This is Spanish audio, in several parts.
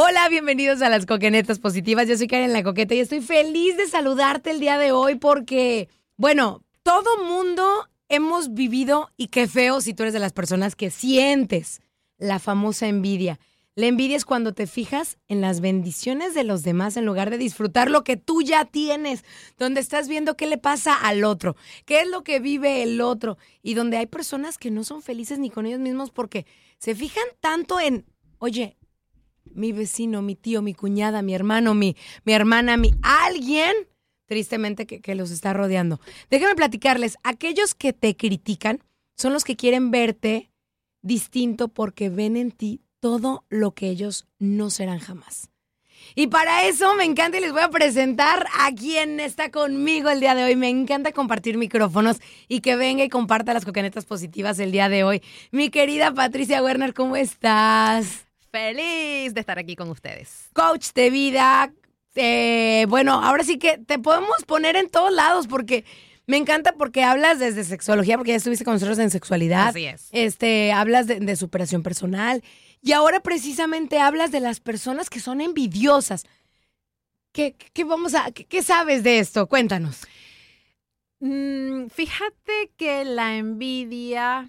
Hola, bienvenidos a las Coquenetas Positivas. Yo soy Karen La Coqueta y estoy feliz de saludarte el día de hoy porque, bueno, todo mundo hemos vivido y qué feo si tú eres de las personas que sientes la famosa envidia. La envidia es cuando te fijas en las bendiciones de los demás en lugar de disfrutar lo que tú ya tienes, donde estás viendo qué le pasa al otro, qué es lo que vive el otro y donde hay personas que no son felices ni con ellos mismos porque se fijan tanto en, oye, mi vecino, mi tío, mi cuñada, mi hermano, mi, mi hermana, mi alguien, tristemente, que, que los está rodeando. Déjenme platicarles, aquellos que te critican son los que quieren verte distinto porque ven en ti todo lo que ellos no serán jamás. Y para eso me encanta y les voy a presentar a quien está conmigo el día de hoy. Me encanta compartir micrófonos y que venga y comparta las coquenetas positivas el día de hoy. Mi querida Patricia Werner, ¿cómo estás? Feliz de estar aquí con ustedes. coach de vida. eh, bueno, ahora sí que te podemos poner en todos lados porque me encanta porque hablas desde sexología, porque ya estuviste con nosotros en sexualidad. Así es. Este, hablas de, de superación personal y ahora precisamente hablas de las personas que son envidiosas. ¿Qué, qué vamos a, qué, qué sabes de esto? Cuéntanos. Mm, fíjate que la envidia.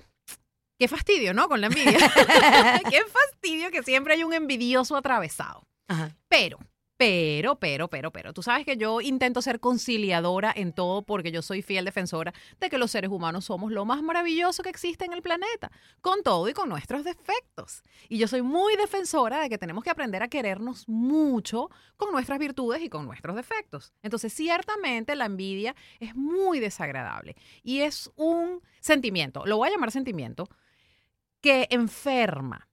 Qué fastidio, ¿no? Con la envidia. Qué fastidio que siempre hay un envidioso atravesado. Ajá. Pero, pero, pero, pero, pero. Tú sabes que yo intento ser conciliadora en todo porque yo soy fiel defensora de que los seres humanos somos lo más maravilloso que existe en el planeta, con todo y con nuestros defectos. Y yo soy muy defensora de que tenemos que aprender a querernos mucho con nuestras virtudes y con nuestros defectos. Entonces, ciertamente la envidia es muy desagradable y es un sentimiento, lo voy a llamar sentimiento, que enferma.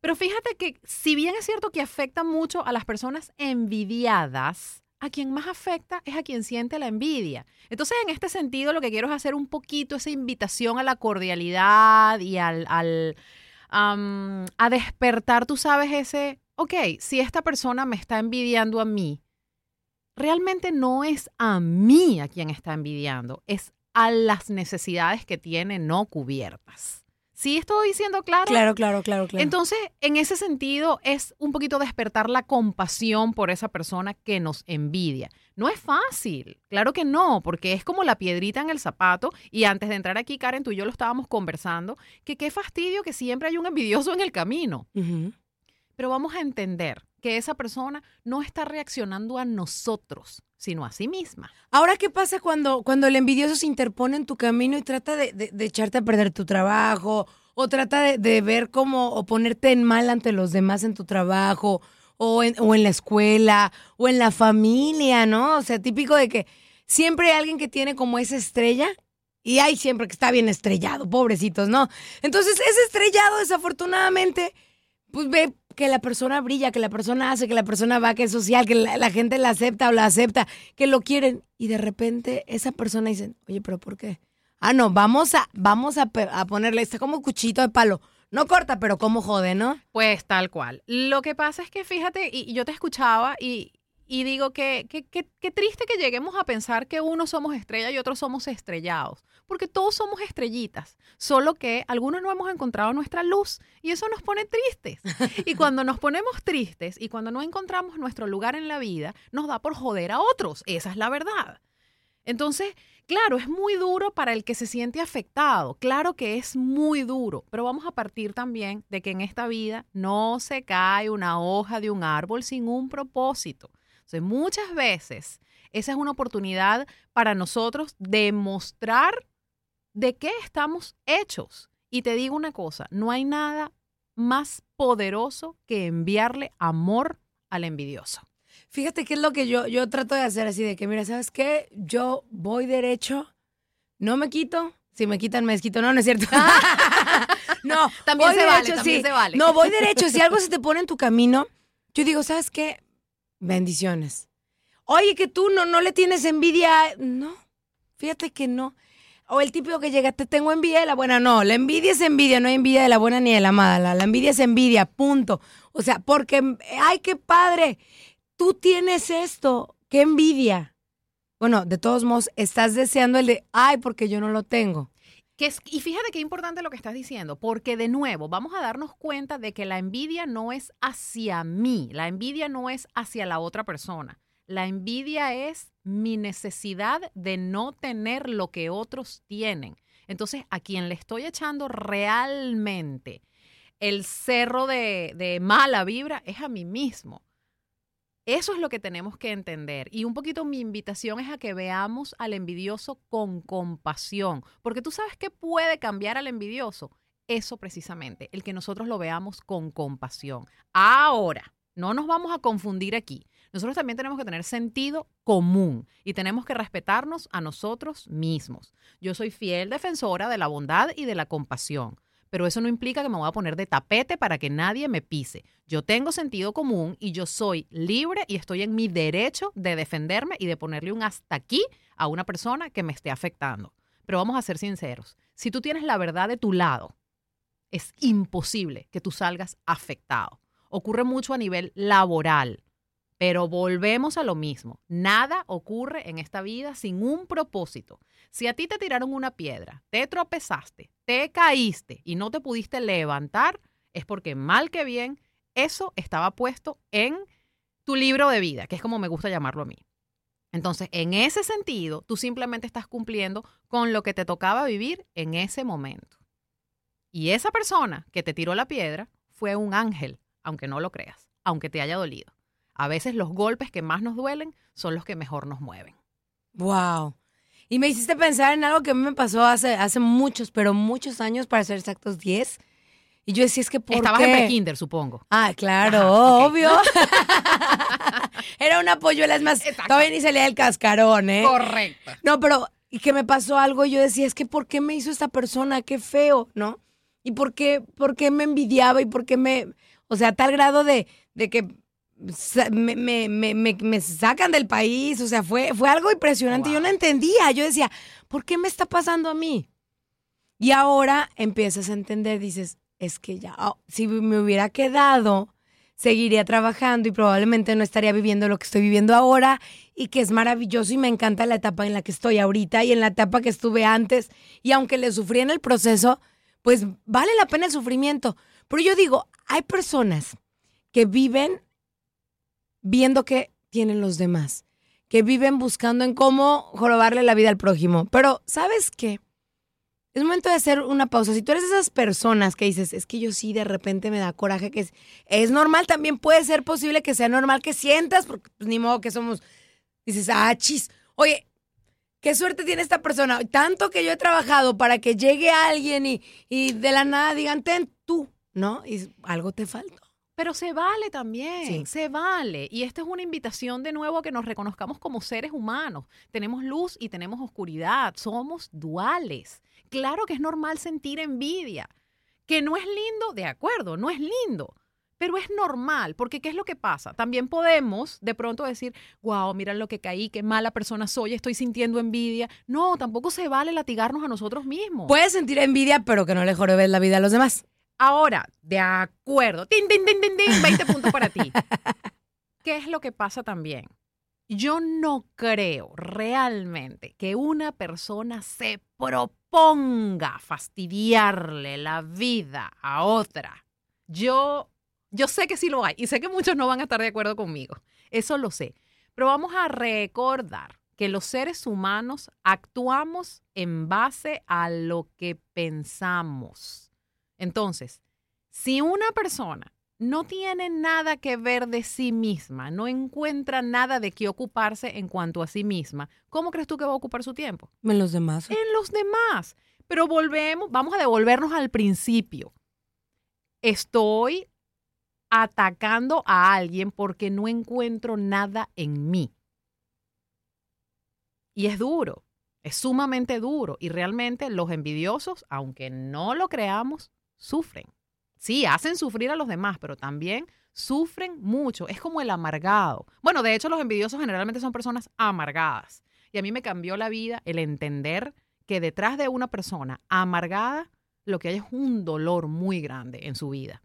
Pero fíjate que si bien es cierto que afecta mucho a las personas envidiadas, a quien más afecta es a quien siente la envidia. Entonces, en este sentido, lo que quiero es hacer un poquito esa invitación a la cordialidad y al, al a despertar, tú sabes, ese, ok, si esta persona me está envidiando a mí, realmente no es a mí a quien está envidiando, es a las necesidades que tiene no cubiertas. ¿Sí estoy diciendo claro? Claro, claro, claro, claro. Entonces, en ese sentido, es un poquito despertar la compasión por esa persona que nos envidia. No es fácil, claro que no, porque es como la piedrita en el zapato. Y antes de entrar aquí, Karen, tú y yo lo estábamos conversando, que qué fastidio que siempre hay un envidioso en el camino. Pero vamos a entender que esa persona no está reaccionando a nosotros, sino a sí misma. Ahora, ¿qué pasa cuando, cuando el envidioso se interpone en tu camino y trata de, de- echarte a perder tu trabajo o trata de, de ver cómo, o ponerte en mal ante los demás en tu trabajo, o en, o en la escuela, o en la familia, ¿no? O sea, típico de que siempre hay alguien que tiene como esa estrella y hay siempre que está bien estrellado, pobrecitos, ¿no? Entonces, ese estrellado, desafortunadamente, pues ve que la persona brilla, que la persona hace, que la persona va, que es social, que la, gente la acepta o la acepta, que lo quieren. Y de repente esa persona dice, oye, pero ¿por qué? Ah, no, vamos a, vamos a, ponerle, está como cuchito de palo. No corta, pero como jode, ¿no? Pues tal cual. Lo que pasa es que fíjate, y yo te escuchaba y, y digo que qué triste que lleguemos a pensar que unos somos estrella y otros somos estrellados, porque todos somos estrellitas, solo que algunos no hemos encontrado nuestra luz y eso nos pone tristes. Y cuando nos ponemos tristes y cuando no encontramos nuestro lugar en la vida, nos da por joder a otros, esa es la verdad. Entonces, claro, es muy duro para el que se siente afectado, claro que es muy duro, pero vamos a partir también de que en esta vida no se cae una hoja de un árbol sin un propósito. Entonces, muchas veces esa es una oportunidad para nosotros de mostrar de qué estamos hechos. Y te digo una cosa, no hay nada más poderoso que enviarle amor al envidioso. Fíjate qué es lo que yo, yo trato de hacer así, de que, mira, ¿sabes qué? Yo voy derecho, no me quito. Si me quitan, me desquito. No, no es cierto. no, También voy se vale, derecho, también sí. se vale. No, voy derecho. Si algo se te pone en tu camino, yo digo, ¿sabes qué? Bendiciones. Oye, que tú no, no le tienes envidia. No, fíjate que no. O el típico que llega, te tengo envidia de la buena. No, la envidia es envidia, no hay envidia de la buena ni de la mala. La, la envidia es envidia, punto. O sea, porque, ay, qué padre, tú tienes esto, qué envidia. Bueno, de todos modos, estás deseando el de, ay, porque yo no lo tengo. Y fíjate qué importante lo que estás diciendo, porque de nuevo vamos a darnos cuenta de que la envidia no es hacia mí, la envidia no es hacia la otra persona. La envidia es mi necesidad de no tener lo que otros tienen. Entonces, a quien le estoy echando realmente el cerro de mala vibra es a mí mismo. Eso es lo que tenemos que entender. Y un poquito mi invitación es a que veamos al envidioso con compasión. Porque tú sabes que puede cambiar al envidioso. Eso precisamente, el que nosotros lo veamos con compasión. Ahora, no nos vamos a confundir aquí. Nosotros también tenemos que tener sentido común y tenemos que respetarnos a nosotros mismos. Yo soy fiel defensora de la bondad y de la compasión pero eso no implica que me voy a poner de tapete para que nadie me pise. Yo tengo sentido común y yo soy libre y estoy en mi derecho de defenderme y de ponerle un hasta aquí a una persona que me esté afectando. Pero vamos a ser sinceros, si tú tienes la verdad de tu lado, es imposible que tú salgas afectado. Ocurre mucho a nivel laboral, pero volvemos a lo mismo. Nada ocurre en esta vida sin un propósito. Si a ti te tiraron una piedra, te tropezaste, te caíste y no te pudiste levantar, es porque mal que bien, eso estaba puesto en tu libro de vida, que es como me gusta llamarlo a mí. Entonces, en ese sentido, tú simplemente estás cumpliendo con lo que te tocaba vivir en ese momento. Y esa persona que te tiró la piedra fue un ángel, aunque no lo creas, aunque te haya dolido. A veces los golpes que más nos duelen son los que mejor nos mueven. Wow. Y me hiciste pensar en algo que a mí me pasó hace, hace muchos, pero muchos años, para ser exactos, 10. Y yo decía, es que ¿por Estabas qué? en prekinder, supongo. Ah, claro, Ajá, ok. obvio. Era una polluela, es más, Exacto. todavía ni salía del cascarón, ¿eh? Correcto. No, pero y que me pasó algo, y yo decía, es que ¿por qué me hizo esta persona? Qué feo, ¿no? ¿Y por qué, por qué me envidiaba y por qué me, o sea, a tal grado de, de que me, me, me, me- sacan del país, o sea, fue, fue algo impresionante, yo no entendía, yo decía, ¿por qué me está pasando a mí? Y ahora empiezas a entender, dices, es que ya, oh, si me hubiera quedado, seguiría trabajando y probablemente no estaría viviendo lo que estoy viviendo ahora y que es maravilloso y me encanta la etapa en la que estoy ahorita y en la etapa que estuve antes. Y aunque le sufrí en el proceso, pues vale la pena el sufrimiento. Pero yo digo, hay personas que viven viendo que tienen los demás, que viven buscando en cómo jorobarle la vida al prójimo. Pero, ¿sabes qué? Es momento de hacer una pausa. Si tú eres de esas personas que dices, es que yo sí de repente me da coraje, que es, normal, también puede ser posible que sea normal que sientas, porque pues, ni modo que somos, dices, ah, chis. Oye, qué suerte tiene esta persona. Tanto que yo he trabajado para que llegue alguien y, y de la nada digan, ten tú, ¿no? Y algo te faltó. Pero se vale también, Sí. se vale. Y esta es una invitación de nuevo a que nos reconozcamos como seres humanos. Tenemos luz y tenemos oscuridad, somos duales. Claro que es normal sentir envidia, que no es lindo, de acuerdo, no es lindo, pero es normal, porque ¿qué es lo que pasa? También podemos de pronto decir, wow, mira lo que caí, qué mala persona soy, estoy sintiendo envidia. No, tampoco se vale latigarnos a nosotros mismos. Puedes sentir envidia, pero que no le jorobes la vida a los demás. Ahora, de acuerdo. Tin, tin, tin, tin, tin, 20 puntos para ti. ¿Qué es lo que pasa también? Yo no creo realmente que una persona se proponga fastidiarle la vida a otra. Yo, yo sé que sí lo hay y sé que muchos no van a estar de acuerdo conmigo. Eso lo sé. Pero vamos a recordar que los seres humanos actuamos en base a lo que pensamos. Entonces, si una persona no tiene nada que ver de sí misma, no encuentra nada de qué ocuparse en cuanto a sí misma, ¿cómo crees tú que va a ocupar su tiempo? En los demás. En los demás. Pero volvemos, vamos a devolvernos al principio. Estoy atacando a alguien porque no encuentro nada en mí. Y es duro, es sumamente duro. Y realmente los envidiosos, aunque no lo creamos, sufren. Sí, hacen sufrir a los demás, pero también sufren mucho. Es como el amargado. Bueno, de hecho, los envidiosos generalmente son personas amargadas. Y a mí me cambió la vida el entender que detrás de una persona amargada, lo que hay es un dolor muy grande en su vida.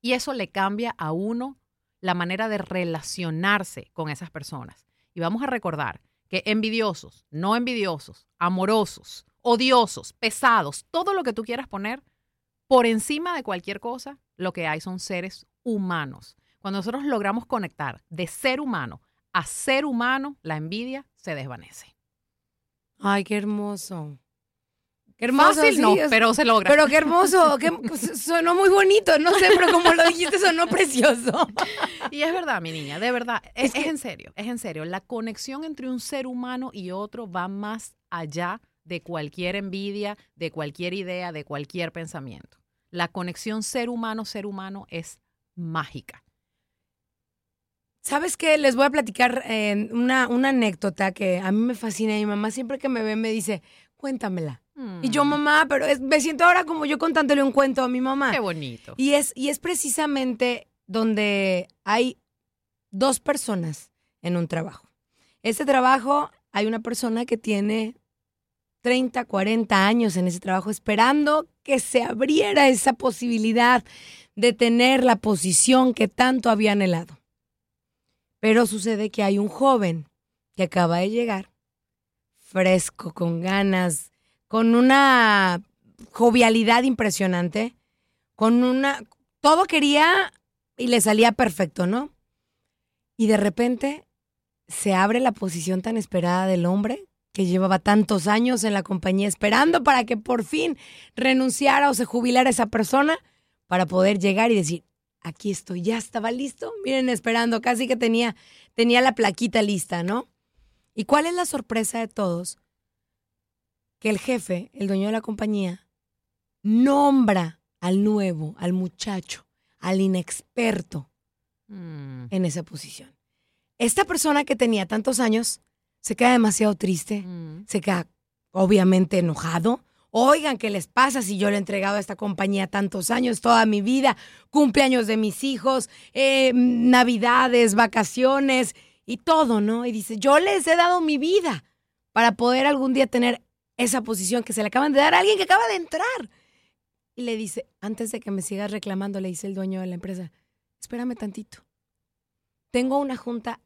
Y eso le cambia a uno la manera de relacionarse con esas personas. Y vamos a recordar que envidiosos, no envidiosos, amorosos, odiosos, pesados, todo lo que tú quieras poner, por encima de cualquier cosa, lo que hay son seres humanos. Cuando nosotros logramos conectar de ser humano a ser humano, la envidia se desvanece. Ay, qué hermoso. Qué hermoso. Fácil sí, no, es- pero se logra. Pero qué hermoso. qué- pues, sonó muy bonito. No sé, pero como lo dijiste, sonó precioso. Y es verdad, mi niña, de verdad, es, Es que- es en serio, es en serio. La conexión entre un ser humano y otro va más allá de cualquier envidia, de cualquier idea, de cualquier pensamiento. La conexión ser humano-ser humano es mágica. ¿Sabes qué? Les voy a platicar eh, una, una anécdota que a mí me fascina. Mi mamá siempre que me ve me dice, cuéntamela. Y yo, Mm, mamá, pero es- me siento ahora como yo contándole un cuento a mi mamá. Qué bonito. Y es, y es precisamente donde hay dos personas en un trabajo. Ese trabajo hay una persona que tiene 30, 40 años en ese trabajo esperando que se abriera esa posibilidad de tener la posición que tanto había anhelado. Pero sucede que hay un joven que acaba de llegar, fresco, con ganas, con una jovialidad impresionante, con una... Todo quería y le salía perfecto, ¿no? Y de repente se abre la posición tan esperada del hombre que llevaba tantos años en la compañía esperando para que por fin renunciara o se jubilara esa persona para poder llegar y decir, aquí estoy, ya estaba listo, miren, esperando, casi que tenía, tenía la plaquita lista, ¿no? ¿Y cuál es la sorpresa de todos? Que el jefe, el dueño de la compañía, nombra al nuevo, al muchacho, al inexperto Mm, en esa posición. Esta persona que tenía tantos años se queda demasiado triste, mm. se queda obviamente enojado. Oigan, ¿qué les pasa si yo le he entregado a esta compañía tantos años, toda mi vida, cumpleaños de mis hijos, eh, navidades, vacaciones y todo, ¿no? Y dice, yo les he dado mi vida para poder algún día tener esa posición que se le acaban de dar a alguien que acaba de entrar. Y le dice, antes de que me sigas reclamando, le dice el dueño de la empresa, espérame tantito. Tengo una junta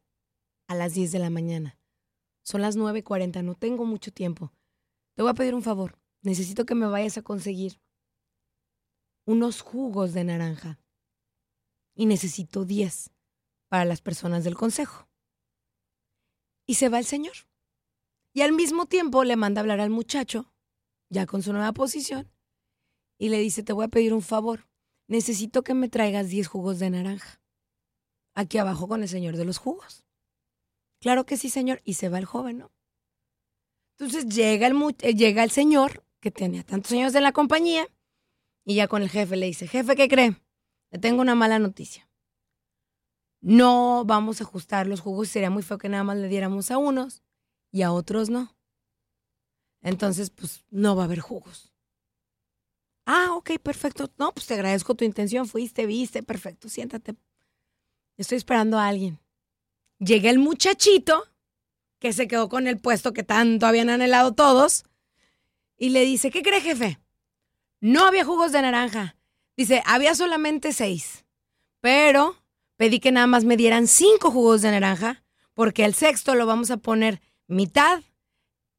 a las 10 de la mañana. Son las 9.40, no tengo mucho tiempo. Te voy a pedir un favor. Necesito que me vayas a conseguir unos jugos de naranja. Y necesito 10 para las personas del consejo. Y se va el señor. Y al mismo tiempo le manda a hablar al muchacho, ya con su nueva posición, y le dice, te voy a pedir un favor. Necesito que me traigas 10 jugos de naranja. Aquí abajo con el señor de los jugos. Claro que sí, señor. Y se va el joven, ¿no? Entonces llega el, eh, llega el señor que tenía tantos años en la compañía y ya con el jefe le dice, jefe, ¿qué cree? Le tengo una mala noticia. No vamos a ajustar los jugos, sería muy feo que nada más le diéramos a unos y a otros no. Entonces, pues no va a haber jugos. Ah, ok, perfecto. No, pues te agradezco tu intención, fuiste, viste, perfecto, siéntate. Estoy esperando a alguien. Llega el muchachito que se quedó con el puesto que tanto habían anhelado todos y le dice, ¿qué cree jefe? No había jugos de naranja. Dice, había solamente seis, pero pedí que nada más me dieran cinco jugos de naranja porque el sexto lo vamos a poner mitad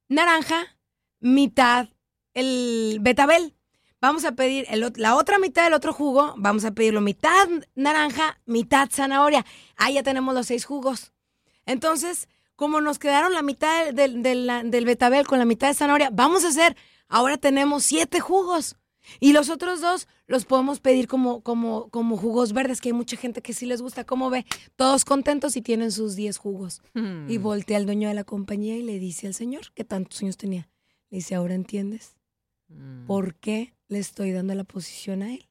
naranja, mitad el betabel. Vamos a pedir la otra mitad del otro jugo, vamos a pedirlo mitad naranja, mitad zanahoria. Ahí ya tenemos los seis jugos. Entonces, como nos quedaron la mitad del, del, la- del betabel con la mitad de zanahoria, vamos a hacer, ahora tenemos siete jugos. Y los otros dos los podemos pedir como, como, como jugos verdes, que hay mucha gente que sí les gusta. ¿Cómo ve? Todos contentos y tienen sus 10 jugos. Hmm. Y voltea al dueño de la compañía y le dice al señor, que tantos años tenía, le dice, ahora entiendes Mm. por qué le estoy dando la posición a él.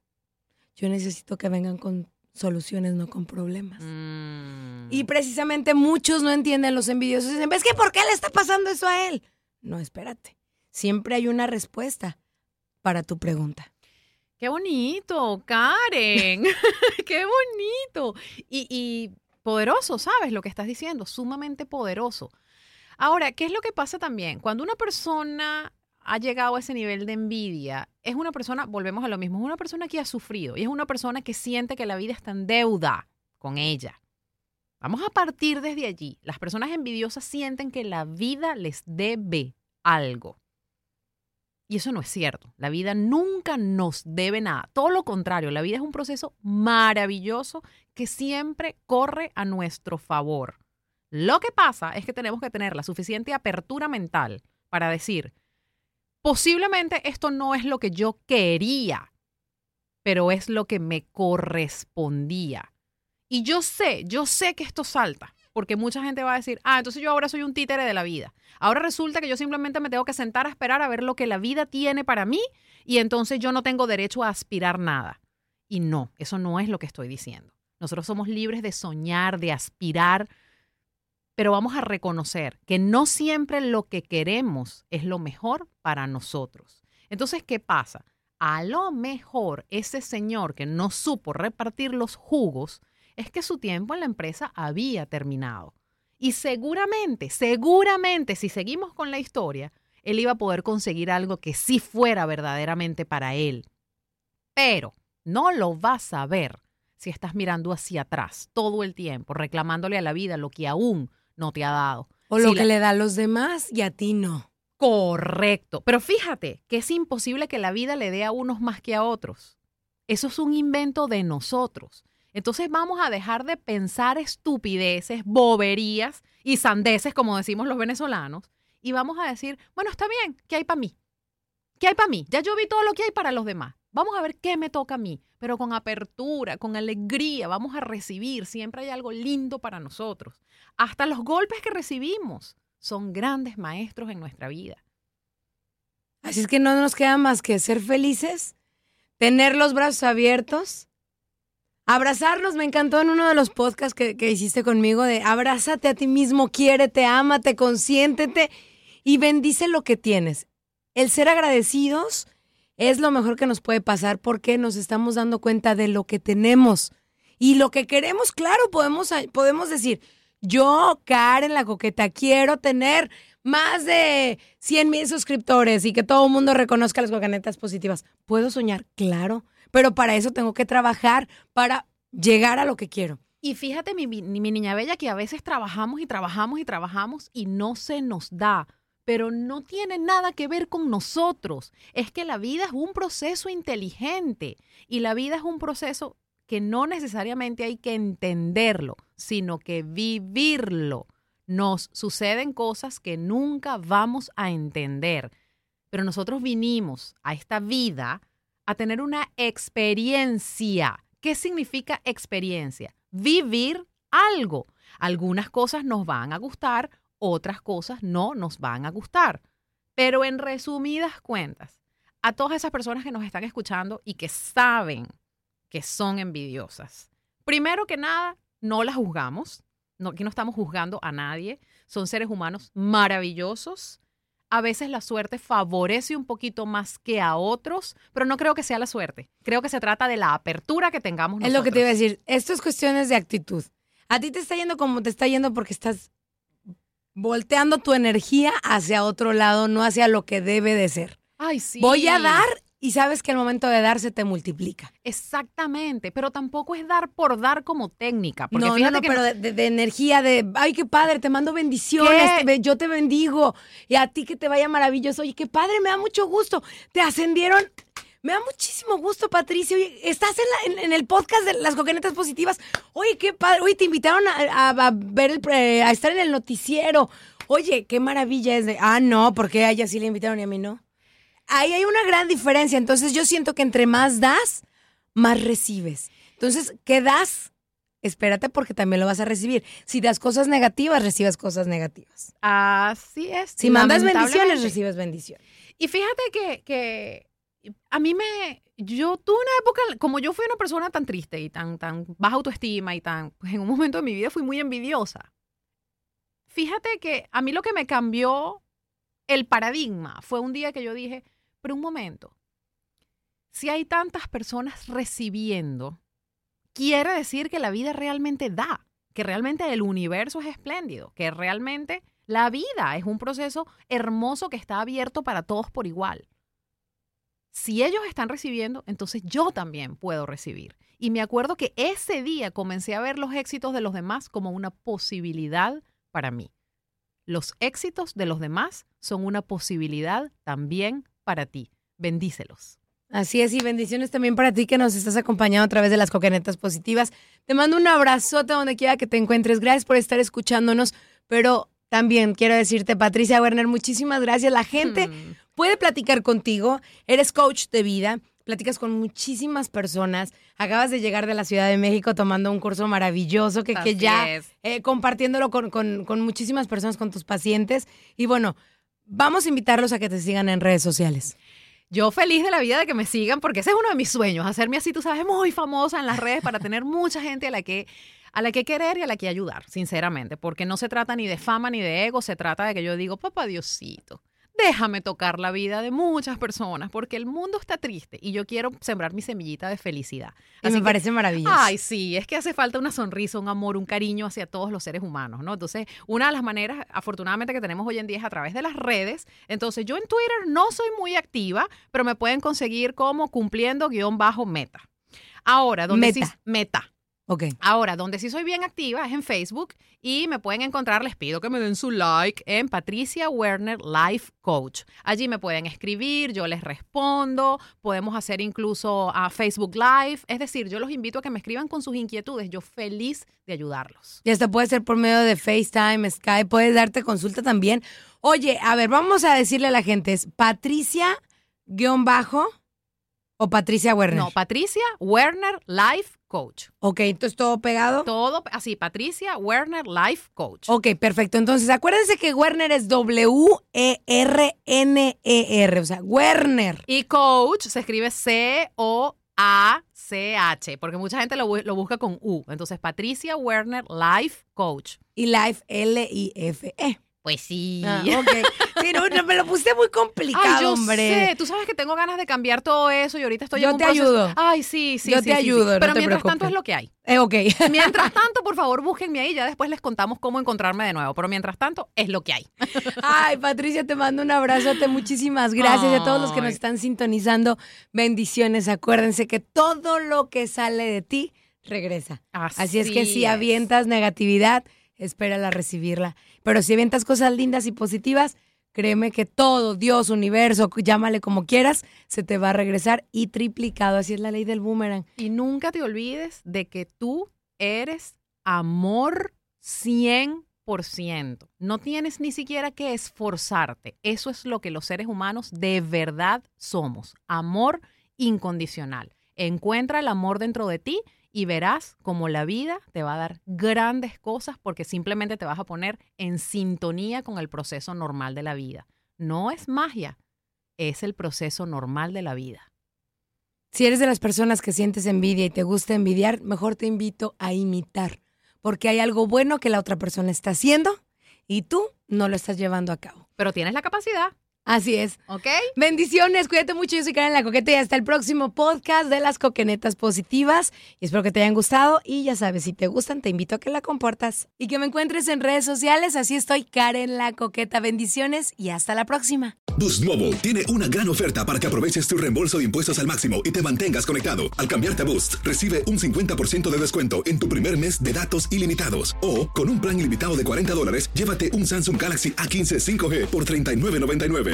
Yo necesito que vengan con soluciones, no con problemas. Mm. Y precisamente muchos no entienden los envidiosos. Dicen, ¿ves que por qué le está pasando eso a él? No, espérate. Siempre hay una respuesta para tu pregunta. Qué bonito, Karen. Qué bonito. Y, y poderoso, ¿sabes lo que estás diciendo? Sumamente poderoso. Ahora, ¿qué es lo que pasa también? Cuando una persona ha llegado a ese nivel de envidia, es una persona, volvemos a lo mismo, es una persona que ha sufrido y es una persona que siente que la vida está en deuda con ella. Vamos a partir desde allí. Las personas envidiosas sienten que la vida les debe algo. Y eso no es cierto. La vida nunca nos debe nada. Todo lo contrario, la vida es un proceso maravilloso que siempre corre a nuestro favor. Lo que pasa es que tenemos que tener la suficiente apertura mental para decir, posiblemente esto no es lo que yo quería, pero es lo que me correspondía. Y yo sé, yo sé que esto salta, porque mucha gente va a decir, ah, entonces yo ahora soy un títere de la vida. Ahora resulta que yo simplemente me tengo que sentar a esperar a ver lo que la vida tiene para mí y entonces yo no tengo derecho a aspirar nada. Y no, eso no es lo que estoy diciendo. Nosotros somos libres de soñar, de aspirar, pero vamos a reconocer que no siempre lo que queremos es lo mejor para nosotros. Entonces, ¿qué pasa? A lo mejor ese señor que no supo repartir los jugos es que su tiempo en la empresa había terminado. Y seguramente, seguramente, si seguimos con la historia, él iba a poder conseguir algo que sí fuera verdaderamente para él. Pero no lo vas a ver si estás mirando hacia atrás todo el tiempo, reclamándole a la vida lo que aún no te ha dado. O lo Si que la- le da a los demás y a ti no. Correcto. Pero fíjate que es imposible que la vida le dé a unos más que a otros. Eso es un invento de nosotros. Entonces vamos a dejar de pensar estupideces, boberías y sandeces, como decimos los venezolanos, y vamos a decir, bueno, está bien, ¿qué hay para mí? ¿Qué hay para mí? Ya yo vi todo lo que hay para los demás. Vamos a ver qué me toca a mí, pero con apertura, con alegría, vamos a recibir. Siempre hay algo lindo para nosotros. Hasta los golpes que recibimos son grandes maestros en nuestra vida. Así es que no nos queda más que ser felices, tener los brazos abiertos, abrazarnos. Me encantó en uno de los podcasts que, que hiciste conmigo de abrázate a ti mismo, quiérete, ámate, consiéntete y bendice lo que tienes. El ser agradecidos es lo mejor que nos puede pasar porque nos estamos dando cuenta de lo que tenemos y lo que queremos. Claro, podemos, podemos decir, yo, Karen la coqueta, quiero tener más de 100 mil suscriptores y que todo el mundo reconozca las cocanetas positivas. ¿Puedo soñar? Claro, pero para eso tengo que trabajar para llegar a lo que quiero. Y fíjate, mi, niña bella, que a veces trabajamos y trabajamos y trabajamos y no se nos da. Pero no tiene nada que ver con nosotros. Es que la vida es un proceso inteligente y la vida es un proceso que no necesariamente hay que entenderlo, sino que vivirlo. Nos suceden cosas que nunca vamos a entender. Pero nosotros vinimos a esta vida a tener una experiencia. ¿Qué significa experiencia? Vivir algo. Algunas cosas nos van a gustar, otras cosas no nos van a gustar. Pero en resumidas cuentas, a todas esas personas que nos están escuchando y que saben que son envidiosas, primero que nada, no las juzgamos. No, aquí no estamos juzgando a nadie. Son seres humanos maravillosos. A veces la suerte favorece un poquito más que a otros, pero no creo que sea la suerte. Creo que se trata de la apertura que tengamos Es nosotros. lo que te iba a decir. Esto es cuestiones de actitud. A ti te está yendo como te está yendo porque estás volteando tu energía hacia otro lado, no hacia lo que debe de ser. Ay, sí. Voy a dar y sabes que al momento de dar se te multiplica. Exactamente, pero tampoco es dar por dar como técnica. Porque no, no, no, que pero de, de- de energía, de, ay, qué padre, te mando bendiciones, yo te bendigo, y a ti que te vaya maravilloso. Oye, qué padre, me da mucho gusto. Te ascendieron. Me da muchísimo gusto, Patricia. Oye, estás en, la- en- en el podcast de las coquenetas positivas. Oye, qué padre. Oye, te invitaron a, a- a ver el, pre- a estar en el noticiero. Oye, qué maravilla es de. Ah, no, porque a ella sí le invitaron y a mí no. Ahí hay una gran diferencia. Entonces, yo siento que entre más das, más recibes. Entonces, ¿qué das? Espérate porque también lo vas a recibir. Si das cosas negativas, recibes cosas negativas. Así es. Si mandas bendiciones, recibes bendiciones. Y fíjate que, que a mí me. Yo tuve una época, como yo fui una persona tan triste y tan, tan baja autoestima y tan. Pues en un momento de mi vida fui muy envidiosa. Fíjate que a mí lo que me cambió el paradigma fue un día que yo dije, pero un momento, si hay tantas personas recibiendo, quiere decir que la vida realmente da, que realmente el universo es espléndido, que realmente la vida es un proceso hermoso que está abierto para todos por igual. Si ellos están recibiendo, entonces yo también puedo recibir. Y me acuerdo que ese día comencé a ver los éxitos de los demás como una posibilidad para mí. Los éxitos de los demás son una posibilidad también para ti. Bendícelos. Así es, y bendiciones también para ti que nos estás acompañando a través de las coquenetas positivas. Te mando un abrazote donde quiera que te encuentres. Gracias por estar escuchándonos, pero también quiero decirte, Patricia Werner, muchísimas gracias. La gente Hmm. puede platicar contigo. Eres coach de vida. Platicas con muchísimas personas. Acabas de llegar de la Ciudad de México tomando un curso maravilloso que, ya eh, compartiéndolo con, con- con muchísimas personas, con tus pacientes. Y bueno, vamos a invitarlos a que te sigan en redes sociales. Yo feliz de la vida de que me sigan, porque ese es uno de mis sueños, hacerme así, tú sabes, muy famosa en las redes para tener mucha gente a la que a la que querer y a la que ayudar, sinceramente, porque no se trata ni de fama ni de ego, se trata de que yo digo, papá Diosito, déjame tocar la vida de muchas personas, porque el mundo está triste y yo quiero sembrar mi semillita de felicidad. Y me que- parece maravilloso. Ay, sí, es que hace falta una sonrisa, un amor, un cariño hacia todos los seres humanos, ¿no? Entonces, una de las maneras, afortunadamente, que tenemos hoy en día es a través de las redes. Entonces, yo en Twitter no soy muy activa, pero me pueden conseguir como cumpliendo guion bajo meta. Ahora, donde sí, Meta. Meta. Ok. Ahora, donde sí soy bien activa es en Facebook y me pueden encontrar, les pido que me den su like en Patricia Werner Life Coach. Allí me pueden escribir, yo les respondo, podemos hacer incluso a Facebook Live, es decir, yo los invito a que me escriban con sus inquietudes, yo feliz de ayudarlos. Y hasta puede ser por medio de FaceTime, Skype, puedes darte consulta también. Oye, a ver, vamos a decirle a la gente, ¿es Patricia guion bajo o Patricia Werner? No, Patricia Werner Life Coach. Ok, entonces todo pegado. Todo así, Patricia Werner Life Coach. Ok, perfecto. Entonces, acuérdense que Werner es W-E-R-N-E-R. O sea, Werner. Y coach se escribe C-O-A-C-H, porque mucha gente lo, lo busca con U. Entonces, Patricia Werner Life Coach. Y Life, L-I-F-E. Pues sí. Ah, ok. Sí, no, no, me lo puse muy complicado, Ay, yo hombre. sé, tú sabes que tengo ganas de cambiar todo eso y ahorita estoy Yo en un te proceso- ayudo. Ay, sí, sí, Yo sí, te sí, sí. ayudo, no Pero te mientras tanto es lo que hay. Eh, ok. Mientras tanto, por favor, búsquenme ahí, ya después les contamos cómo encontrarme de nuevo. Pero mientras tanto, es lo que hay. Ay, Patricia, te mando un abrazote. Muchísimas gracias y a todos los que nos Ay. están sintonizando. Bendiciones. Acuérdense que todo lo que sale de ti regresa. Así, es que si avientas negatividad, espérala recibirla. Pero si avientas cosas lindas y positivas, créeme que todo, Dios, universo, llámale como quieras, se te va a regresar y triplicado. Así es la ley del boomerang. Y nunca te olvides de que tú eres amor 100%. No tienes ni siquiera que esforzarte. Eso es lo que los seres humanos de verdad somos. Amor incondicional. Encuentra el amor dentro de ti y verás como la vida te va a dar grandes cosas porque simplemente te vas a poner en sintonía con el proceso normal de la vida. no es magia, es el proceso normal de la vida. Si eres de las personas que sientes envidia y te gusta envidiar, mejor te invito a imitar, porque hay algo bueno que la otra persona está haciendo y tú no lo estás llevando a cabo. Pero tienes la capacidad, Así es. ¿ok? Bendiciones, cuídate mucho. Yo soy Karen La Coqueta y hasta el próximo podcast de las coquenetas positivas. Y espero que te hayan gustado. Y ya sabes, si te gustan, te invito a que la compartas y que me encuentres en redes sociales. Así estoy, Karen La Coqueta. Bendiciones y hasta la próxima. Boost Mobile tiene una gran oferta para que aproveches tu reembolso de impuestos al máximo y te mantengas conectado. Al cambiarte a Boost, recibe un 50% de descuento en tu primer mes de datos ilimitados. O, con un plan ilimitado de 40 dólares, llévate un Samsung Galaxy A15 5G por $39.99.